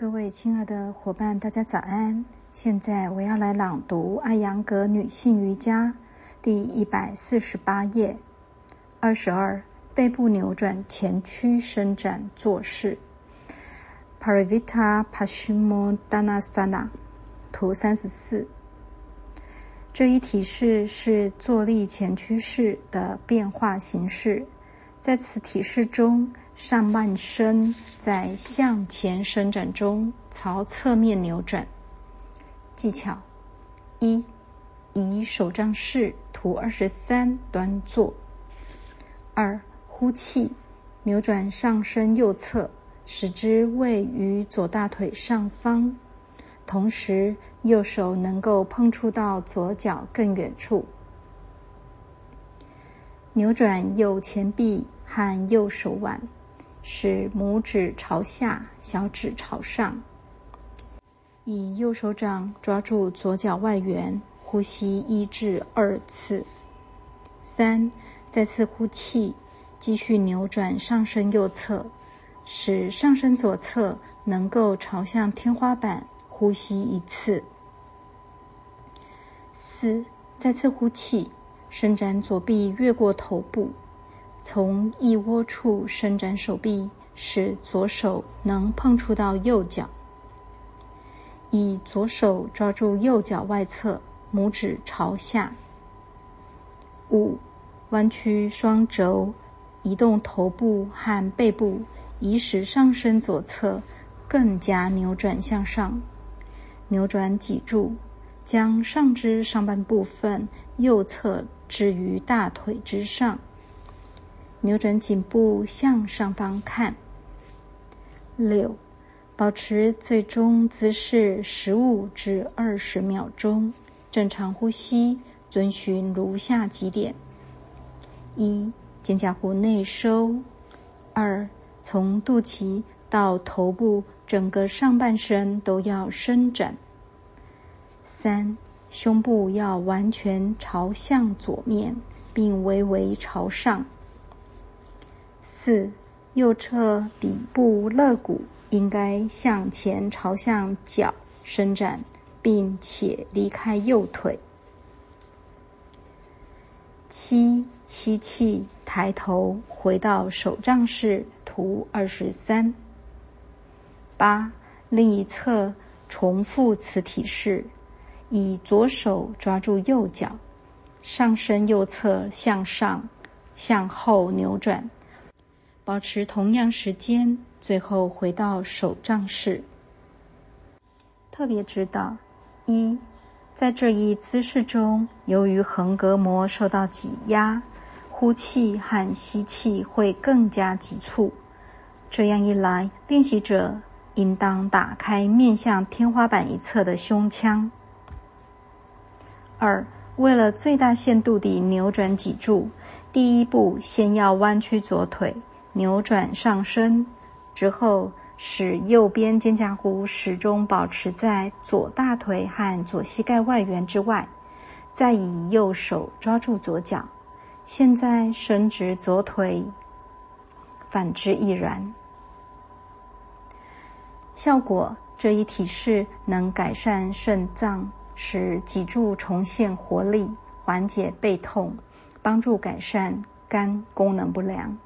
各位亲爱的伙伴，大家早安！现在我要来朗读《艾扬格女性瑜伽》第一百四十八页，二十二背部扭转前屈伸展坐式，Parivita p a s h i m o d a n a s a n a 图三十四。这一体式是坐立前屈式的变化形式，在此体式中。上半身在向前伸展中朝侧面扭转。技巧一：以手杖式图二十三端坐。二、呼气，扭转上身右侧，使之位于左大腿上方，同时右手能够碰触到左脚更远处。扭转右前臂和右手腕。使拇指朝下，小指朝上。以右手掌抓住左脚外缘，呼吸一至二次。三，再次呼气，继续扭转上身右侧，使上身左侧能够朝向天花板，呼吸一次。四，再次呼气，伸展左臂越过头部。从腋窝处伸展手臂，使左手能碰触到右脚。以左手抓住右脚外侧，拇指朝下。五，弯曲双肘，移动头部和背部，以使上身左侧更加扭转向上。扭转脊柱，将上肢上半部分右侧置于大腿之上。扭转颈部向上方看。六，保持最终姿势十五至二十秒钟，正常呼吸，遵循如下几点：一、肩胛骨内收；二、从肚脐到头部整个上半身都要伸展；三、胸部要完全朝向左面，并微微朝上。四，右侧底部肋骨应该向前朝向脚伸展，并且离开右腿。七，吸气，抬头回到手杖式图二十三。八，另一侧重复此体式，以左手抓住右脚，上身右侧向上、向后扭转。保持同样时间，最后回到手杖式。特别指导：一，在这一姿势中，由于横膈膜受到挤压，呼气和吸气会更加急促。这样一来，练习者应当打开面向天花板一侧的胸腔。二，为了最大限度地扭转脊柱，第一步先要弯曲左腿。扭转上身之后，使右边肩胛骨始终保持在左大腿和左膝盖外缘之外，再以右手抓住左脚。现在伸直左腿，反之亦然。效果：这一体式能改善肾脏，使脊柱重现活力，缓解背痛，帮助改善肝功能不良。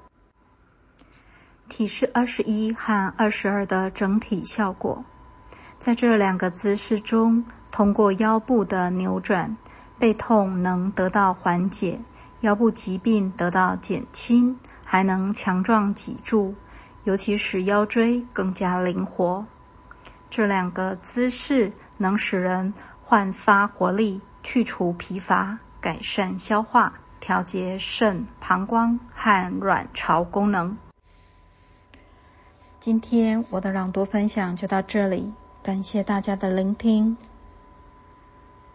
体式二十一和二十二的整体效果，在这两个姿势中，通过腰部的扭转，背痛能得到缓解，腰部疾病得到减轻，还能强壮脊柱，尤其使腰椎更加灵活。这两个姿势能使人焕发活力，去除疲乏，改善消化，调节肾、膀胱和卵巢功能。今天我的朗读分享就到这里，感谢大家的聆听。